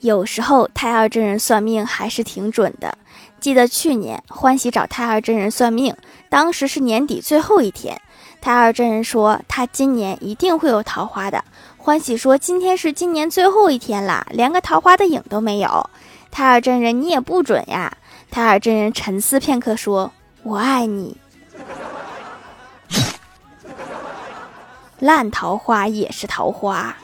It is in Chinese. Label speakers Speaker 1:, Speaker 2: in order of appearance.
Speaker 1: 有时候太二真人算命还是挺准的。记得去年欢喜找太二真人算命，当时是年底最后一天。太二真人说他今年一定会有桃花的，欢喜说今天是今年最后一天啦，连个桃花的影都没有。太二真人你也不准呀！太二真人沉思片刻说：我爱你。烂桃花也是桃花。